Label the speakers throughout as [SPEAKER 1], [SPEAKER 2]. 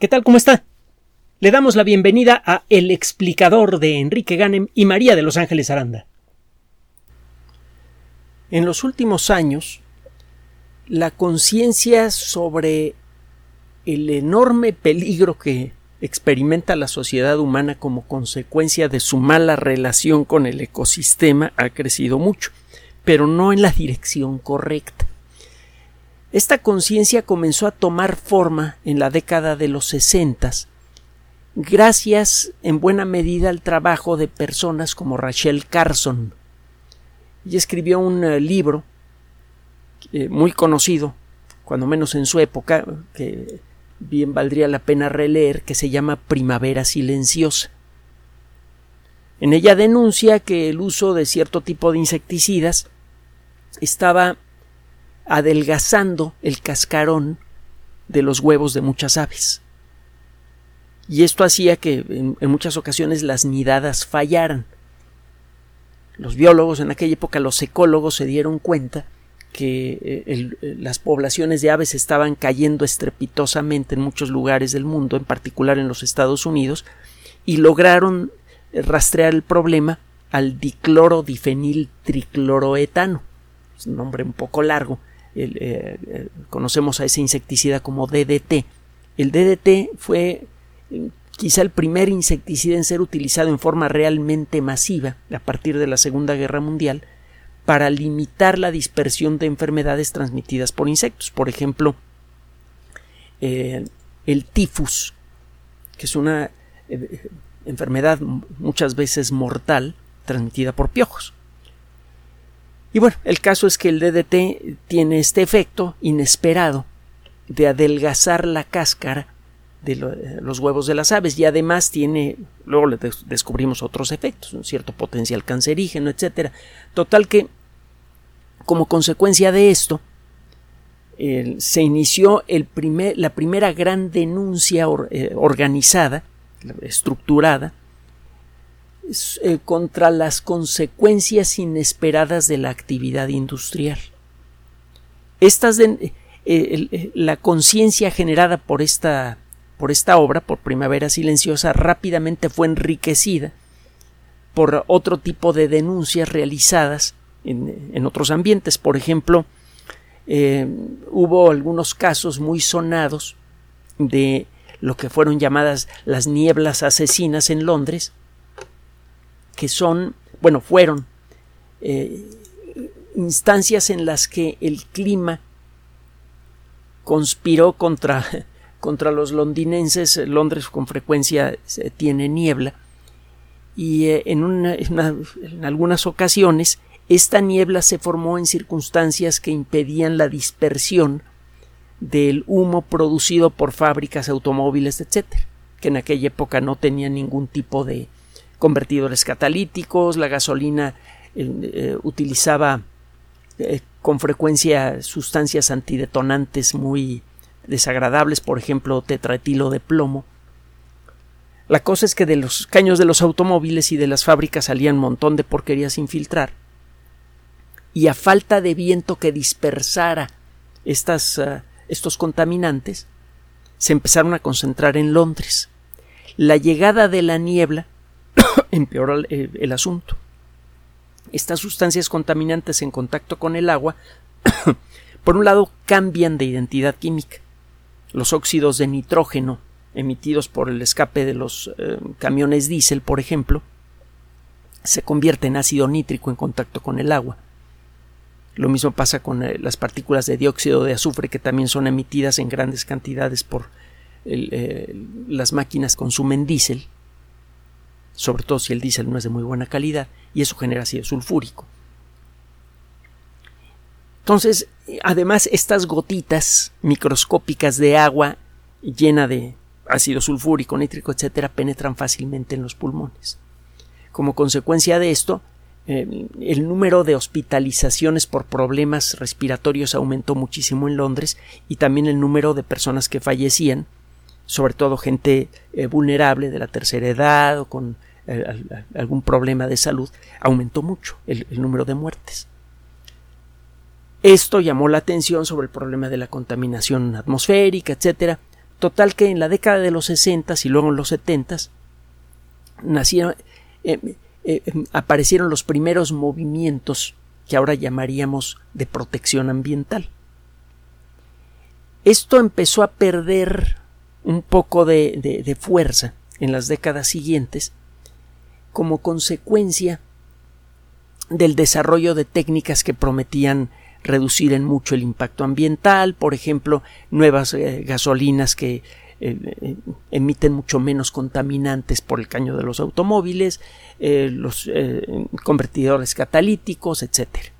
[SPEAKER 1] ¿Qué tal? ¿Cómo está? Le damos la bienvenida a El explicador de Enrique Ganem y María de Los Ángeles Aranda. En los últimos años, la conciencia sobre el enorme peligro que experimenta la sociedad humana como consecuencia de su mala relación con el ecosistema ha crecido mucho, pero no en la dirección correcta. Esta conciencia comenzó a tomar forma en la década de los sesentas, gracias en buena medida al trabajo de personas como Rachel Carson. Ella escribió un eh, libro eh, muy conocido, cuando menos en su época, que bien valdría la pena releer, que se llama Primavera Silenciosa. En ella denuncia que el uso de cierto tipo de insecticidas estaba adelgazando el cascarón de los huevos de muchas aves. Y esto hacía que en, muchas ocasiones las nidadas fallaran. Los biólogos en aquella época, los ecólogos, se dieron cuenta que eh, eh, las poblaciones de aves estaban cayendo estrepitosamente en muchos lugares del mundo, en particular en los Estados Unidos, y lograron rastrear el problema al dicloro difenil tricloroetano. Es un nombre un poco largo, eh, eh, conocemos a ese insecticida como DDT. El DDT fue eh, quizá el primer insecticida en ser utilizado en forma realmente masiva a partir de la Segunda Guerra Mundial para limitar la dispersión de enfermedades transmitidas por insectos. Por ejemplo, el tifus, que es una enfermedad muchas veces mortal transmitida por piojos. Y bueno, el caso es que el DDT tiene este efecto inesperado de adelgazar la cáscara de los huevos de las aves y además tiene, luego le descubrimos otros efectos, un cierto potencial cancerígeno, etcétera. Total que, como consecuencia de esto, se inició la primera gran denuncia eh, organizada, estructurada, eh, contra las consecuencias inesperadas de la actividad industrial. Estas eh, eh, la conciencia generada por esta, por esta obra, por Primavera Silenciosa, rápidamente fue enriquecida por otro tipo de denuncias realizadas en, otros ambientes. Por ejemplo, hubo algunos casos muy sonados de lo que fueron llamadas las nieblas asesinas en Londres, que son, bueno, fueron eh, instancias en las que el clima conspiró contra, contra los londinenses. Londres con frecuencia tiene niebla y eh, en, en algunas ocasiones esta niebla se formó en circunstancias que impedían la dispersión del humo producido por fábricas automóviles, etcétera, que en aquella época no tenía ningún tipo de, convertidores catalíticos, la gasolina eh, eh, utilizaba eh, con frecuencia sustancias antidetonantes muy desagradables, por ejemplo, tetratilo de plomo. La cosa es que de los caños de los automóviles y de las fábricas salían un montón de porquerías sin filtrar. Y a falta de viento que dispersara estas, estos contaminantes, se empezaron a concentrar en Londres. La llegada de la niebla empeora el, asunto. Estas sustancias contaminantes en contacto con el agua, por un lado, cambian de identidad química. Los óxidos de nitrógeno emitidos por el escape de los eh, camiones diésel, por ejemplo, se convierte en ácido nítrico en contacto con el agua. Lo mismo pasa con eh, las partículas de dióxido de azufre que también son emitidas en grandes cantidades por eh, las máquinas consumen diésel sobre todo si el diésel no es de muy buena calidad, y eso genera ácido sulfúrico. Entonces, además, estas gotitas microscópicas de agua llena de ácido sulfúrico, nítrico, etcétera, penetran fácilmente en los pulmones. Como consecuencia de esto, eh, el número de hospitalizaciones por problemas respiratorios aumentó muchísimo en Londres y también el número de personas que fallecían sobre todo gente eh, vulnerable de la tercera edad o con eh, algún problema de salud, aumentó mucho el, número de muertes. Esto llamó la atención sobre el problema de la contaminación atmosférica, etcétera. total que en la década de los 60 y luego en los 70 nacieron, eh, aparecieron los primeros movimientos que ahora llamaríamos de protección ambiental. Esto empezó a perder un poco de, fuerza en las décadas siguientes como consecuencia del desarrollo de técnicas que prometían reducir en mucho el impacto ambiental, por ejemplo, nuevas eh, gasolinas que eh, eh, emiten mucho menos contaminantes por el caño de los automóviles, los convertidores catalíticos, etc.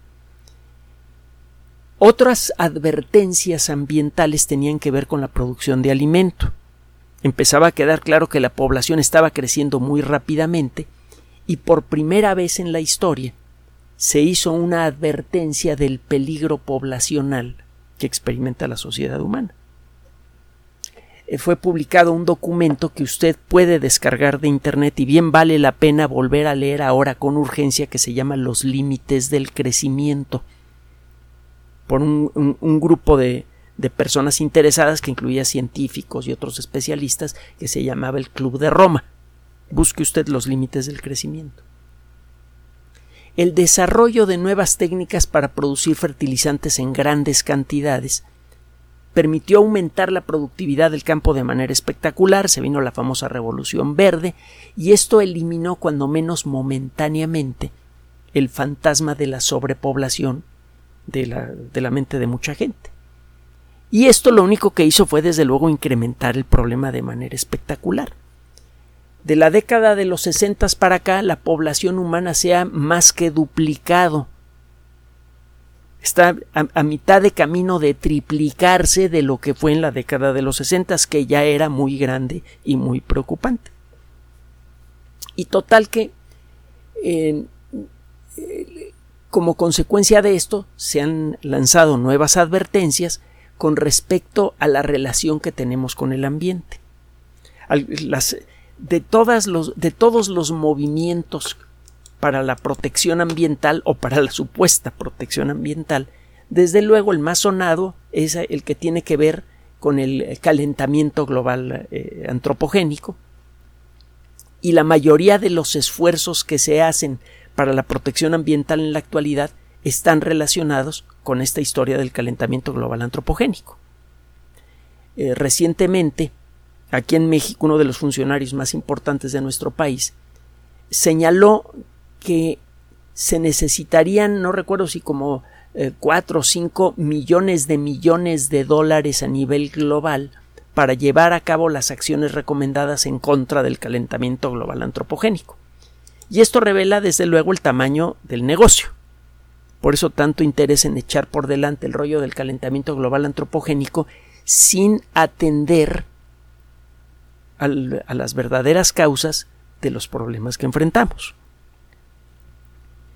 [SPEAKER 1] Otras advertencias ambientales tenían que ver con la producción de alimento. Empezaba a quedar claro que la población estaba creciendo muy rápidamente y por primera vez en la historia se hizo una advertencia del peligro poblacional que experimenta la sociedad humana. Eh, fue publicado un documento que usted puede descargar de Internet y bien vale la pena volver a leer ahora con urgencia que se llama Los límites del crecimiento por un, grupo de, de personas interesadas que incluía científicos y otros especialistas que se llamaba el Club de Roma. Busque usted los límites del crecimiento. El desarrollo de nuevas técnicas para producir fertilizantes en grandes cantidades permitió aumentar la productividad del campo de manera espectacular, se vino la famosa revolución verde, y esto eliminó cuando menos momentáneamente el fantasma de la sobrepoblación de la, de la mente de mucha gente. Y esto lo único que hizo fue desde luego incrementar el problema de manera espectacular. De la década de los 60 para acá, la población humana se ha más que duplicado. Está a, mitad de camino de triplicarse de lo que fue en la década de los 60, que ya era muy grande y muy preocupante. Y total que como consecuencia de esto se han lanzado nuevas advertencias con respecto a la relación que tenemos con el ambiente. de, todas los, de todos los movimientos para la protección ambiental o para la supuesta protección ambiental, desde luego el más sonado es el que tiene que ver con el calentamiento global eh, antropogénico y la mayoría de los esfuerzos que se hacen para la protección ambiental en la actualidad están relacionados con esta historia del calentamiento global antropogénico. Eh, recientemente, aquí en México, uno de los funcionarios más importantes de nuestro país señaló que se necesitarían, no recuerdo si como eh, cuatro o cinco millones de millones de dólares a nivel global para llevar a cabo las acciones recomendadas en contra del calentamiento global antropogénico. Y esto revela desde luego el tamaño del negocio. Por eso tanto interés en echar por delante el rollo del calentamiento global antropogénico sin atender a las verdaderas causas de los problemas que enfrentamos.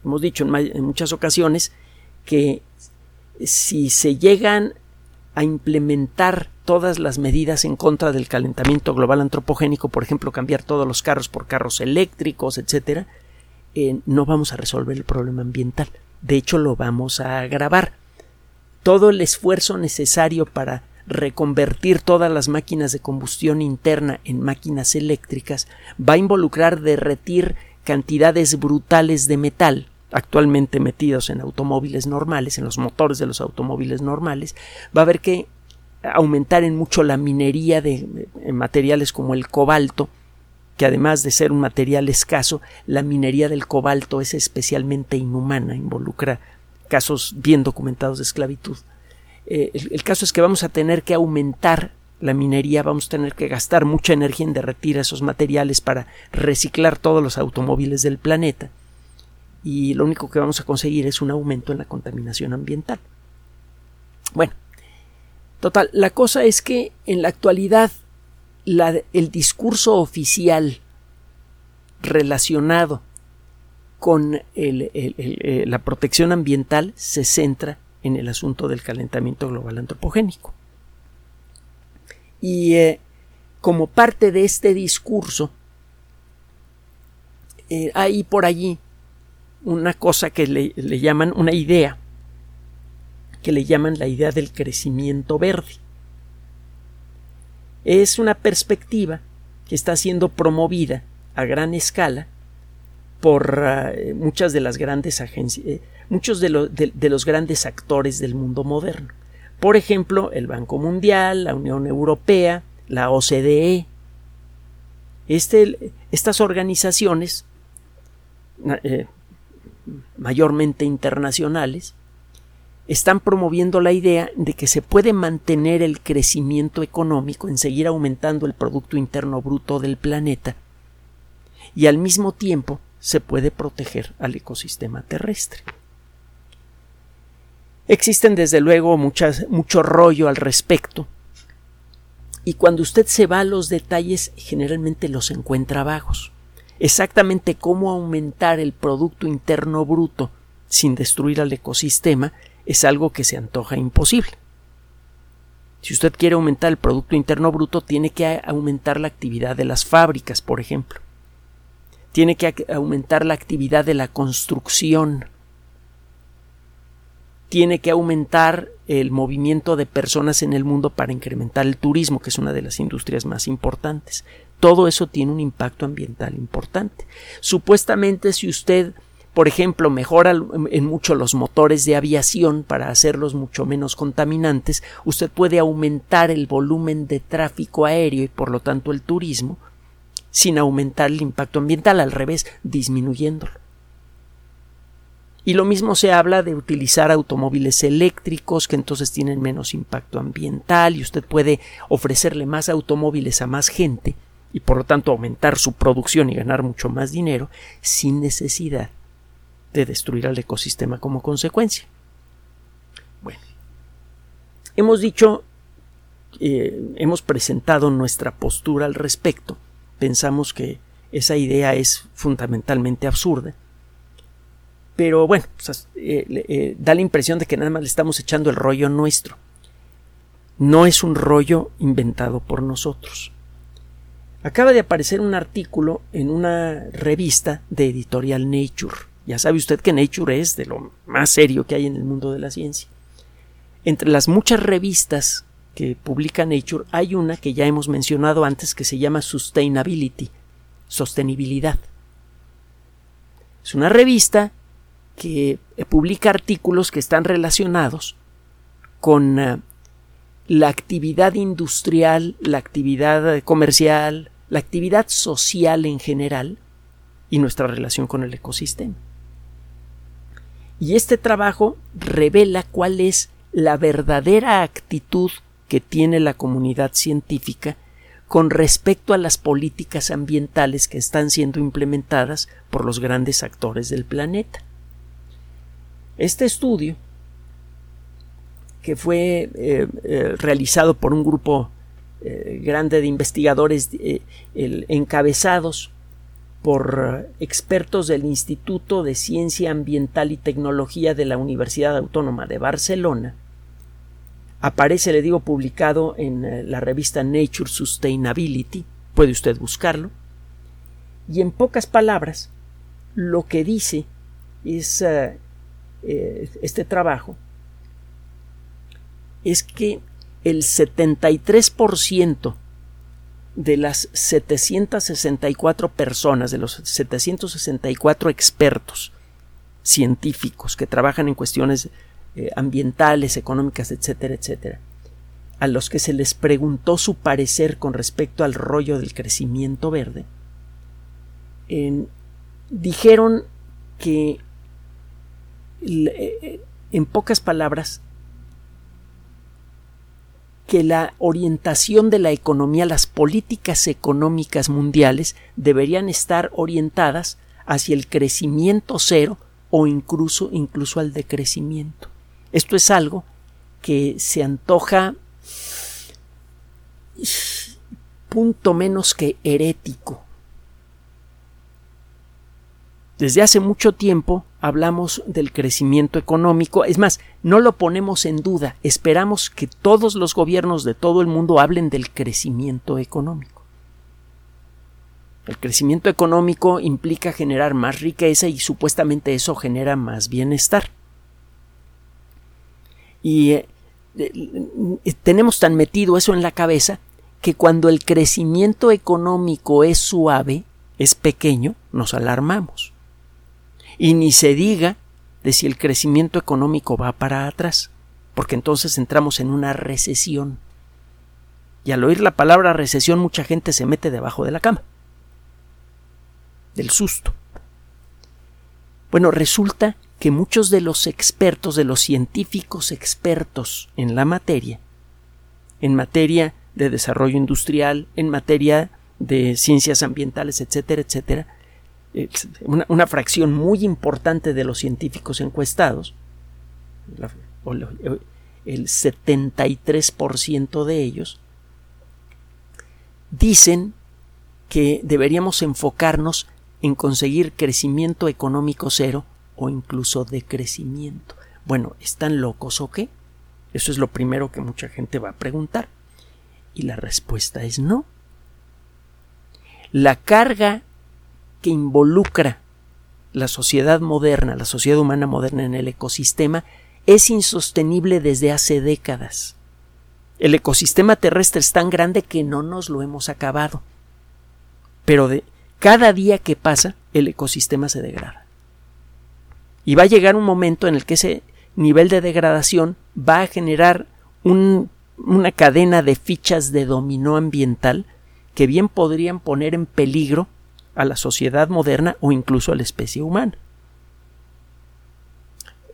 [SPEAKER 1] Hemos dicho en muchas ocasiones que si se llegan a implementar todas las medidas en contra del calentamiento global antropogénico, por ejemplo, cambiar todos los carros por carros eléctricos, etcétera, eh, no vamos a resolver el problema ambiental. De hecho, lo vamos a agravar. Todo el esfuerzo necesario para reconvertir todas las máquinas de combustión interna en máquinas eléctricas va a involucrar derretir cantidades brutales de metal actualmente metidos en automóviles normales, en los motores de los automóviles normales, va a haber que aumentar en mucho la minería de, materiales como el cobalto, que además de ser un material escaso, la minería del cobalto es especialmente inhumana, involucra casos bien documentados de esclavitud. Eh, el, caso es que vamos a tener que aumentar la minería, vamos a tener que gastar mucha energía en derretir esos materiales para reciclar todos los automóviles del planeta y lo único que vamos a conseguir es un aumento en la contaminación ambiental. Bueno, total, la cosa es que en la actualidad el discurso oficial relacionado con eh, la protección ambiental se centra en el asunto del calentamiento global antropogénico. Y eh, como parte de este discurso, eh, hay por allí una cosa que le, llaman una idea, que le llaman la idea del crecimiento verde. Es una perspectiva que está siendo promovida a gran escala por uh, muchas de las grandes agencias, eh, muchos de, los grandes actores del mundo moderno. Por ejemplo, el Banco Mundial, la Unión Europea, la OCDE. Este, estas organizaciones, eh, mayormente internacionales, están promoviendo la idea de que se puede mantener el crecimiento económico en seguir aumentando el Producto Interno Bruto del planeta y al mismo tiempo se puede proteger al ecosistema terrestre. Existen desde luego mucho rollo al respecto y cuando usted se va a los detalles generalmente los encuentra bajos. Exactamente cómo aumentar el Producto Interno Bruto sin destruir al ecosistema es algo que se antoja imposible. Si usted quiere aumentar el Producto Interno Bruto, tiene que aumentar la actividad de las fábricas, por ejemplo. Tiene que aumentar la actividad de la construcción. Tiene que aumentar el movimiento de personas en el mundo para incrementar el turismo, que es una de las industrias más importantes. Todo eso tiene un impacto ambiental importante. Supuestamente, si usted por ejemplo, mejora en mucho los motores de aviación para hacerlos mucho menos contaminantes, usted puede aumentar el volumen de tráfico aéreo y por lo tanto el turismo sin aumentar el impacto ambiental, al revés, disminuyéndolo. Y lo mismo se habla de utilizar automóviles eléctricos que entonces tienen menos impacto ambiental y usted puede ofrecerle más automóviles a más gente y por lo tanto aumentar su producción y ganar mucho más dinero sin necesidad de destruir al ecosistema como consecuencia. Bueno, hemos dicho, eh, hemos presentado nuestra postura al respecto. Pensamos que esa idea es fundamentalmente absurda. Pero bueno, eh, eh, da la impresión de que nada más le estamos echando el rollo nuestro. No es un rollo inventado por nosotros. Acaba de aparecer un artículo en una revista de editorial Nature ya sabe usted que Nature es de lo más serio que hay en el mundo de la ciencia. Entre las muchas revistas que publica Nature hay una que ya hemos mencionado antes que se llama Sustainability, sostenibilidad. Es una revista que publica artículos que están relacionados con uh, la actividad industrial, la actividad comercial, la actividad social en general y nuestra relación con el ecosistema. Y este trabajo revela cuál es la verdadera actitud que tiene la comunidad científica con respecto a las políticas ambientales que están siendo implementadas por los grandes actores del planeta. Este estudio, que fue eh, eh, realizado por un grupo eh, grande de investigadores encabezados por expertos del Instituto de Ciencia Ambiental y Tecnología de la Universidad Autónoma de Barcelona. Aparece, le digo, publicado en eh, la revista Nature Sustainability, puede usted buscarlo. Y en pocas palabras, lo que dice es eh, eh, este trabajo es que el 73% de las 764 personas, de los 764 expertos científicos que trabajan en cuestiones eh, ambientales, económicas, etcétera, etcétera, a los que se les preguntó su parecer con respecto al rollo del crecimiento verde, dijeron que, eh, en pocas palabras, que la orientación de la economía, las políticas económicas mundiales deberían estar orientadas hacia el crecimiento cero o incluso, incluso al decrecimiento. Esto es algo que se antoja punto menos que herético desde hace mucho tiempo hablamos del crecimiento económico, es más, no lo ponemos en duda, esperamos que todos los gobiernos de todo el mundo hablen del crecimiento económico. El crecimiento económico implica generar más riqueza y supuestamente eso genera más bienestar. Y eh, eh, tenemos tan metido eso en la cabeza que cuando el crecimiento económico es suave, es pequeño, nos alarmamos. Y ni se diga de si el crecimiento económico va para atrás, porque entonces entramos en una recesión. Y al oír la palabra recesión mucha gente se mete debajo de la cama. Del susto. Bueno, resulta que muchos de los expertos, de los científicos expertos en la materia, en materia de desarrollo industrial, en materia de ciencias ambientales, etcétera, etcétera, una, fracción muy importante de los científicos encuestados, el 73% de ellos, dicen que deberíamos enfocarnos en conseguir crecimiento económico cero o incluso decrecimiento. Bueno, ¿están locos o qué? Eso es lo primero que mucha gente va a preguntar. Y la respuesta es no. La carga que involucra la sociedad moderna, la sociedad humana moderna en el ecosistema, es insostenible desde hace décadas. El ecosistema terrestre es tan grande que no nos lo hemos acabado. Pero de cada día que pasa, el ecosistema se degrada. Y va a llegar un momento en el que ese nivel de degradación va a generar una cadena de fichas de dominó ambiental que bien podrían poner en peligro a la sociedad moderna o incluso a la especie humana.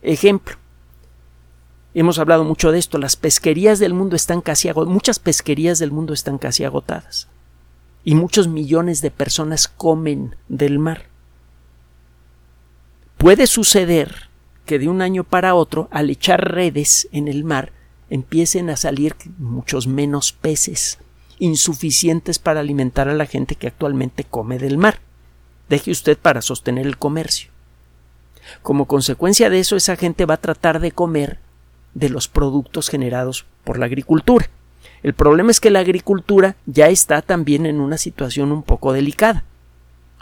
[SPEAKER 1] Ejemplo. Hemos hablado mucho de esto. Las pesquerías del mundo están casi agotadas. Muchas pesquerías del mundo están casi agotadas. Y muchos millones de personas comen del mar. Puede suceder que de un año para otro, al echar redes en el mar, empiecen a salir muchos menos peces, insuficientes para alimentar a la gente que actualmente come del mar. Deje usted para sostener el comercio. Como consecuencia de eso, esa gente va a tratar de comer de los productos generados por la agricultura. El problema es que la agricultura ya está también en una situación un poco delicada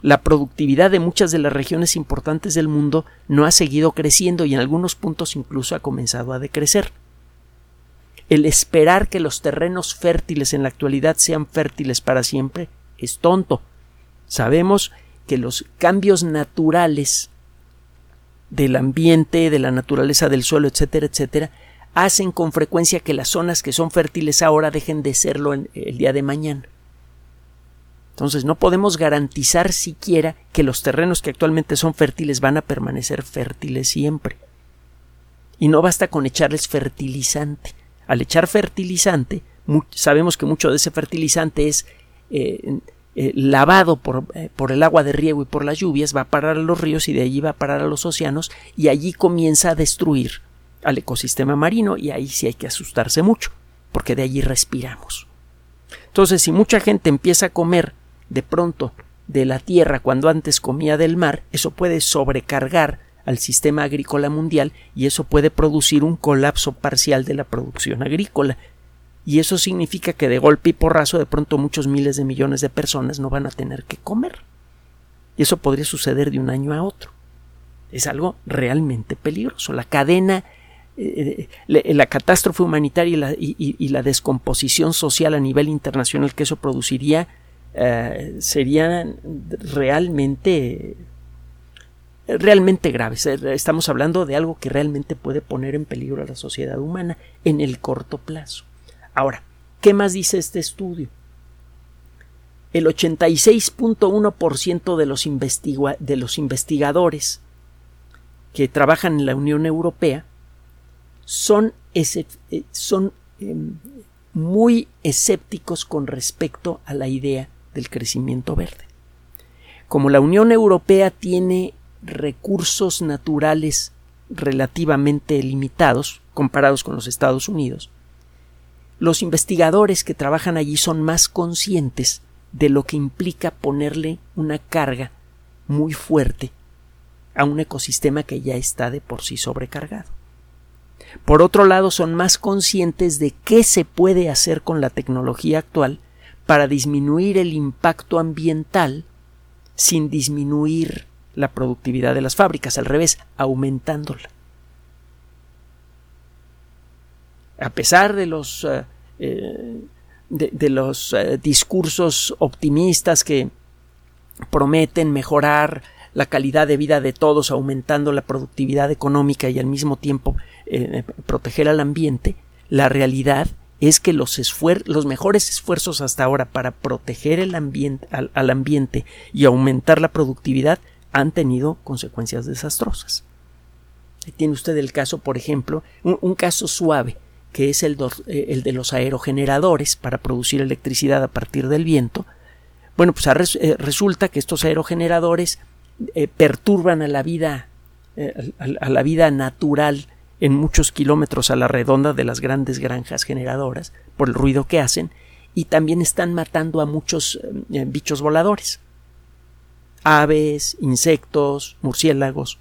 [SPEAKER 1] la productividad de muchas de las regiones importantes del mundo no ha seguido creciendo y en algunos puntos incluso ha comenzado a decrecer. El esperar que los terrenos fértiles en la actualidad sean fértiles para siempre es tonto. Sabemos que los cambios naturales del ambiente, de la naturaleza del suelo, etcétera, etcétera, hacen con frecuencia que las zonas que son fértiles ahora dejen de serlo el día de mañana. Entonces no podemos garantizar siquiera que los terrenos que actualmente son fértiles van a permanecer fértiles siempre. Y no basta con echarles fertilizante. Al echar fertilizante, sabemos que mucho de ese fertilizante es eh, eh, lavado por, eh, por, el agua de riego y por las lluvias, va a parar a los ríos y de allí va a parar a los océanos y allí comienza a destruir al ecosistema marino y ahí sí hay que asustarse mucho, porque de allí respiramos. Entonces, si mucha gente empieza a comer de pronto de la tierra cuando antes comía del mar, eso puede sobrecargar al sistema agrícola mundial y eso puede producir un colapso parcial de la producción agrícola. Y eso significa que de golpe y porrazo de pronto muchos miles de millones de personas no van a tener que comer. Y eso podría suceder de un año a otro. Es algo realmente peligroso. La cadena, eh, eh, la catástrofe humanitaria y la descomposición social a nivel internacional que eso produciría eh, serían realmente realmente graves. Estamos hablando de algo que realmente puede poner en peligro a la sociedad humana en el corto plazo. Ahora, ¿qué más dice este estudio? El 86.1% de los, de los investigadores que trabajan en la Unión Europea son, eh, son em, muy escépticos con respecto a la idea del crecimiento verde. Como la Unión Europea tiene recursos naturales relativamente limitados comparados con los Estados Unidos, los investigadores que trabajan allí son más conscientes de lo que implica ponerle una carga muy fuerte a un ecosistema que ya está de por sí sobrecargado. Por otro lado, son más conscientes de qué se puede hacer con la tecnología actual para disminuir el impacto ambiental sin disminuir la productividad de las fábricas, al revés, aumentándola. A pesar de los eh, eh, de, los eh, discursos optimistas que prometen mejorar la calidad de vida de todos, aumentando la productividad económica y al mismo tiempo proteger al ambiente, la realidad es que los, los mejores esfuerzos hasta ahora para proteger el ambiente, al, ambiente y aumentar la productividad han tenido consecuencias desastrosas. Tiene usted el caso, por ejemplo, un, caso suave, que es el, eh, el, de los aerogeneradores para producir electricidad a partir del viento. Bueno, pues eh, resulta que estos aerogeneradores eh, perturban a la vida a la vida natural en muchos kilómetros a la redonda de las grandes granjas generadoras por el ruido que hacen y también están matando a muchos bichos voladores aves, insectos, murciélagos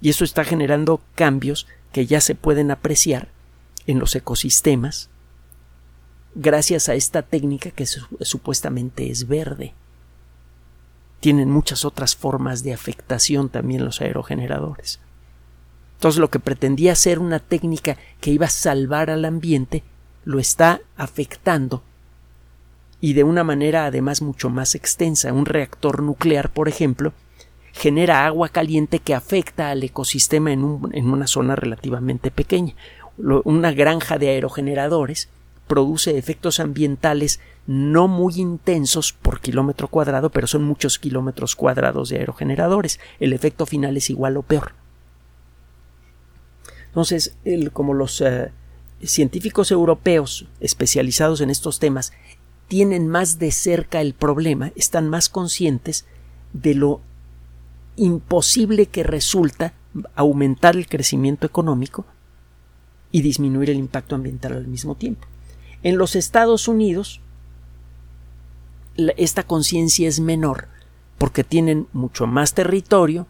[SPEAKER 1] y eso está generando cambios que ya se pueden apreciar en los ecosistemas gracias a esta técnica que supuestamente es verde. Tienen muchas otras formas de afectación también los aerogeneradores. Entonces lo que pretendía ser una técnica que iba a salvar al ambiente lo está afectando y de una manera además mucho más extensa. Un reactor nuclear, por ejemplo, genera agua caliente que afecta al ecosistema en, una zona relativamente pequeña. una granja de aerogeneradores produce efectos ambientales no muy intensos por kilómetro cuadrado, pero son muchos kilómetros cuadrados de aerogeneradores. El efecto final es igual o peor. Entonces, como los eh, científicos europeos especializados en estos temas tienen más de cerca el problema, están más conscientes de lo imposible que resulta aumentar el crecimiento económico y disminuir el impacto ambiental al mismo tiempo. En los Estados Unidos, esta conciencia es menor porque tienen mucho más territorio,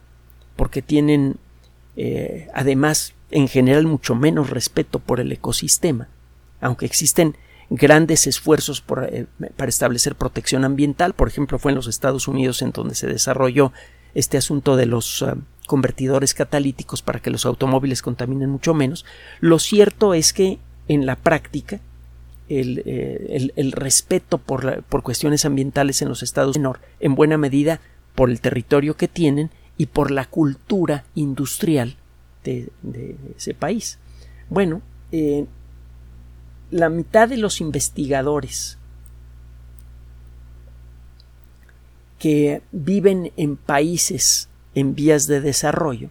[SPEAKER 1] porque tienen eh, además en general mucho menos respeto por el ecosistema, aunque existen grandes esfuerzos eh, para establecer protección ambiental, por ejemplo fue en los Estados Unidos en donde se desarrolló este asunto de los ah, convertidores catalíticos para que los automóviles contaminen mucho menos, lo cierto es que en la práctica el, eh, respeto por, por, cuestiones ambientales en los estados menor en buena medida por el territorio que tienen y por la cultura industrial de, ese país. Bueno, eh, la mitad de los investigadores que viven en países en vías de desarrollo,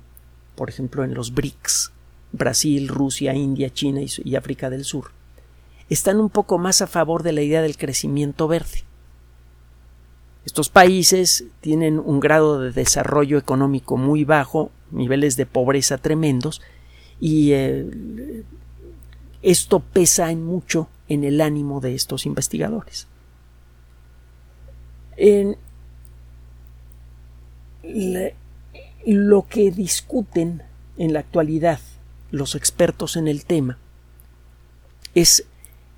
[SPEAKER 1] por ejemplo en los BRICS, Brasil, Rusia, India, China y África del Sur, están un poco más a favor de la idea del crecimiento verde. Estos países tienen un grado de desarrollo económico muy bajo, niveles de pobreza tremendos, y eh, esto pesa en mucho en el ánimo de estos investigadores. lo que discuten en la actualidad los expertos en el tema es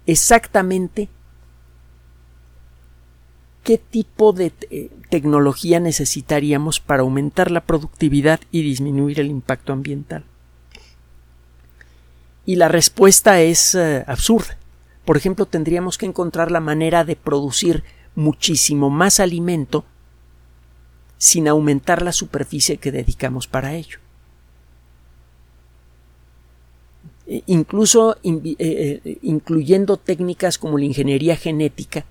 [SPEAKER 1] exactamente qué tipo de eh, tecnología necesitaríamos para aumentar la productividad y disminuir el impacto ambiental. Y la respuesta es eh, absurda. Por ejemplo, tendríamos que encontrar la manera de producir muchísimo más alimento sin aumentar la superficie que dedicamos para ello. E, incluso eh, incluyendo técnicas como la ingeniería genética,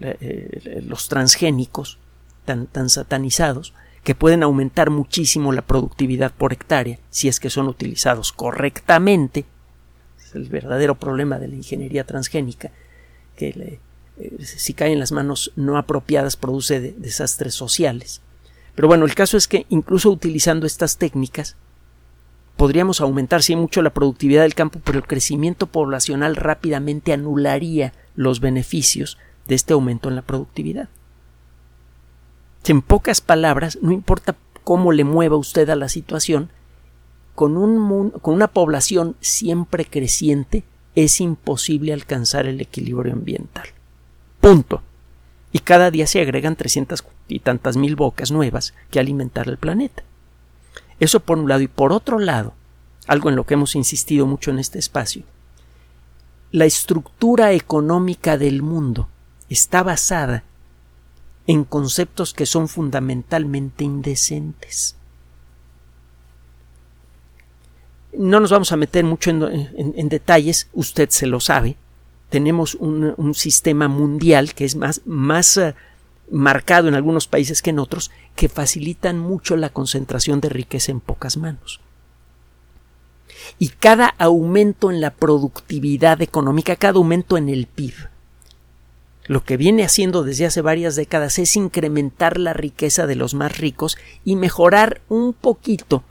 [SPEAKER 1] eh, los transgénicos tan, tan satanizados que pueden aumentar muchísimo la productividad por hectárea si es que son utilizados correctamente. Es el verdadero problema de la ingeniería transgénica, que eh, si cae en las manos no apropiadas produce desastres sociales. Pero bueno, el caso es que incluso utilizando estas técnicas podríamos aumentar sí mucho la productividad del campo, pero el crecimiento poblacional rápidamente anularía los beneficios de este aumento en la productividad. En pocas palabras, no importa cómo le mueva usted a la situación, con, un, con una población siempre creciente es imposible alcanzar el equilibrio ambiental. Punto. Y cada día se agregan trescientas y tantas mil bocas nuevas que alimentar el planeta. Eso por un lado. Y por otro lado, algo en lo que hemos insistido mucho en este espacio, la estructura económica del mundo está basada en conceptos que son fundamentalmente indecentes. No nos vamos a meter mucho en, detalles, usted se lo sabe. Tenemos un, sistema mundial que es más, más eh, marcado en algunos países que en otros, que facilitan mucho la concentración de riqueza en pocas manos. Y cada aumento en la productividad económica, cada aumento en el PIB, lo que viene haciendo desde hace varias décadas es incrementar la riqueza de los más ricos y mejorar un poquito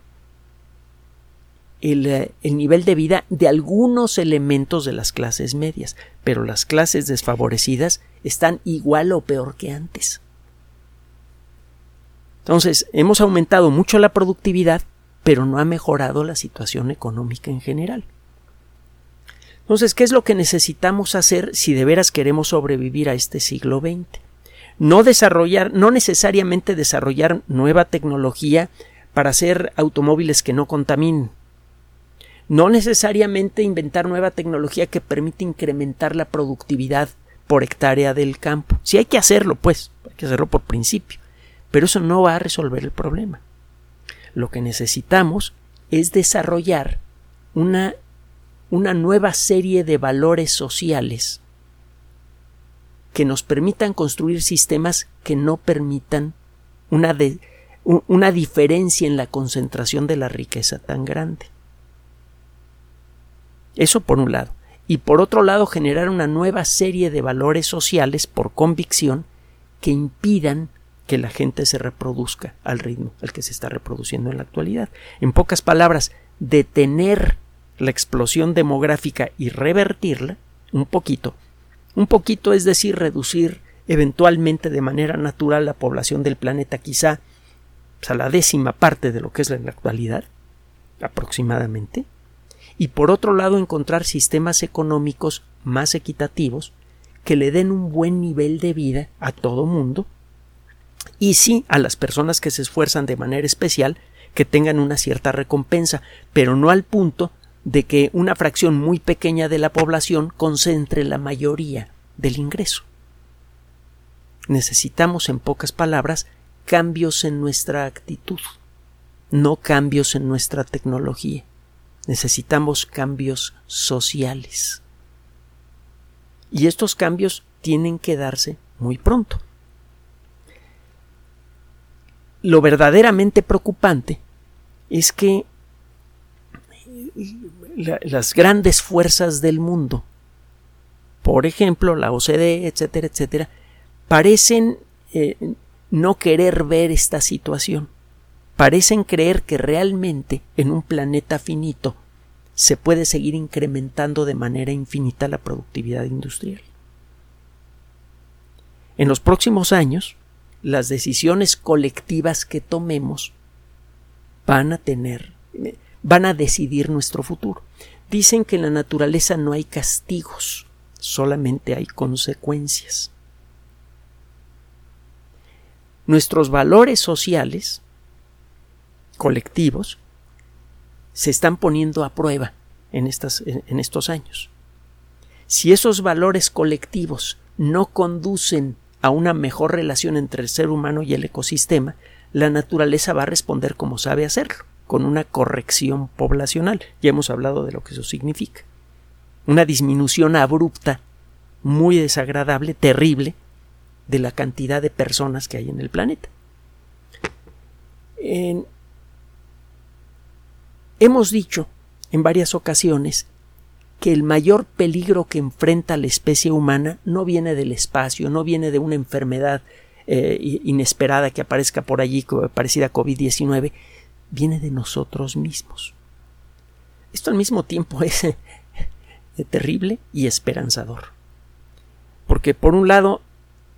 [SPEAKER 1] el, eh, el, nivel de vida de algunos elementos de las clases medias, pero las clases desfavorecidas están igual o peor que antes. Entonces, hemos aumentado mucho la productividad, pero no ha mejorado la situación económica en general. Entonces, ¿qué es lo que necesitamos hacer si de veras queremos sobrevivir a este siglo XX? No desarrollar, no necesariamente desarrollar nueva tecnología para hacer automóviles que no contaminen. No necesariamente inventar nueva tecnología que permita incrementar la productividad por hectárea del campo. Si hay que hacerlo, pues, hay que hacerlo por principio. Pero eso no va a resolver el problema. Lo que necesitamos es desarrollar una una nueva serie de valores sociales que nos permitan construir sistemas que no permitan una, una diferencia en la concentración de la riqueza tan grande. Eso por un lado. Y por otro lado, generar una nueva serie de valores sociales por convicción que impidan que la gente se reproduzca al ritmo al que se está reproduciendo en la actualidad. En pocas palabras, detener la explosión demográfica y revertirla un poquito. Un poquito es decir, reducir eventualmente de manera natural la población del planeta quizá a la décima parte de lo que es en la actualidad, aproximadamente, y por otro lado encontrar sistemas económicos más equitativos que le den un buen nivel de vida a todo mundo y sí a las personas que se esfuerzan de manera especial que tengan una cierta recompensa, pero no al punto de que una fracción muy pequeña de la población concentre la mayoría del ingreso. Necesitamos, en pocas palabras, cambios en nuestra actitud, no cambios en nuestra tecnología. Necesitamos cambios sociales. Y estos cambios tienen que darse muy pronto. Lo verdaderamente preocupante es que las grandes fuerzas del mundo, por ejemplo, la OCDE, etcétera, etcétera, parecen eh, no querer ver esta situación. Parecen creer que realmente en un planeta finito se puede seguir incrementando de manera infinita la productividad industrial. En los próximos años, las decisiones colectivas que tomemos van a tener van a decidir nuestro futuro. Dicen que en la naturaleza no hay castigos, solamente hay consecuencias. Nuestros valores sociales colectivos se están poniendo a prueba en, estas, en estos años. Si esos valores colectivos no conducen a una mejor relación entre el ser humano y el ecosistema, la naturaleza va a responder como sabe hacerlo con una corrección poblacional. Ya hemos hablado de lo que eso significa. Una disminución abrupta, muy desagradable, terrible, de la cantidad de personas que hay en el planeta. Hemos dicho en varias ocasiones que el mayor peligro que enfrenta la especie humana no viene del espacio, no viene de una enfermedad eh, inesperada que aparezca por allí, parecida a COVID-19, viene de nosotros mismos. Esto al mismo tiempo es terrible y esperanzador. Porque por un lado,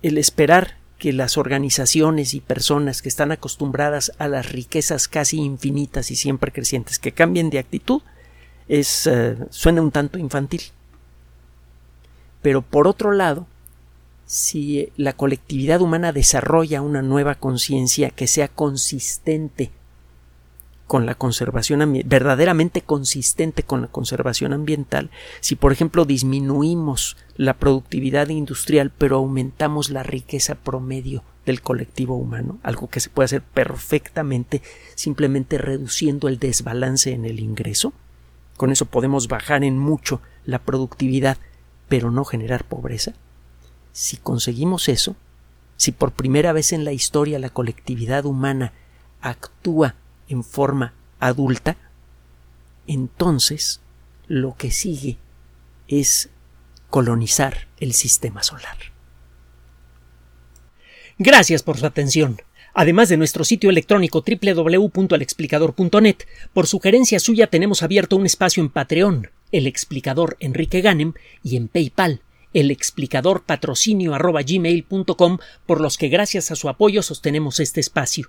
[SPEAKER 1] el esperar que las organizaciones y personas que están acostumbradas a las riquezas casi infinitas y siempre crecientes que cambien de actitud es eh, suena un tanto infantil. Pero por otro lado, si la colectividad humana desarrolla una nueva conciencia que sea consistente con la conservación verdaderamente consistente con la conservación ambiental si por ejemplo disminuimos la productividad industrial pero aumentamos la riqueza promedio del colectivo humano, algo que se puede hacer perfectamente simplemente reduciendo el desbalance en el ingreso. Con eso podemos bajar en mucho la productividad, pero no generar pobreza. Si conseguimos eso, si por primera vez en la historia la colectividad humana actúa en forma adulta, entonces lo que sigue es colonizar el sistema solar.
[SPEAKER 2] Gracias por su atención. Además de nuestro sitio electrónico www.alexplicador.net, por sugerencia suya tenemos abierto un espacio en Patreon, el explicador Enrique Ganem, y en PayPal, el explicador patrocinio por los que gracias a su apoyo sostenemos este espacio.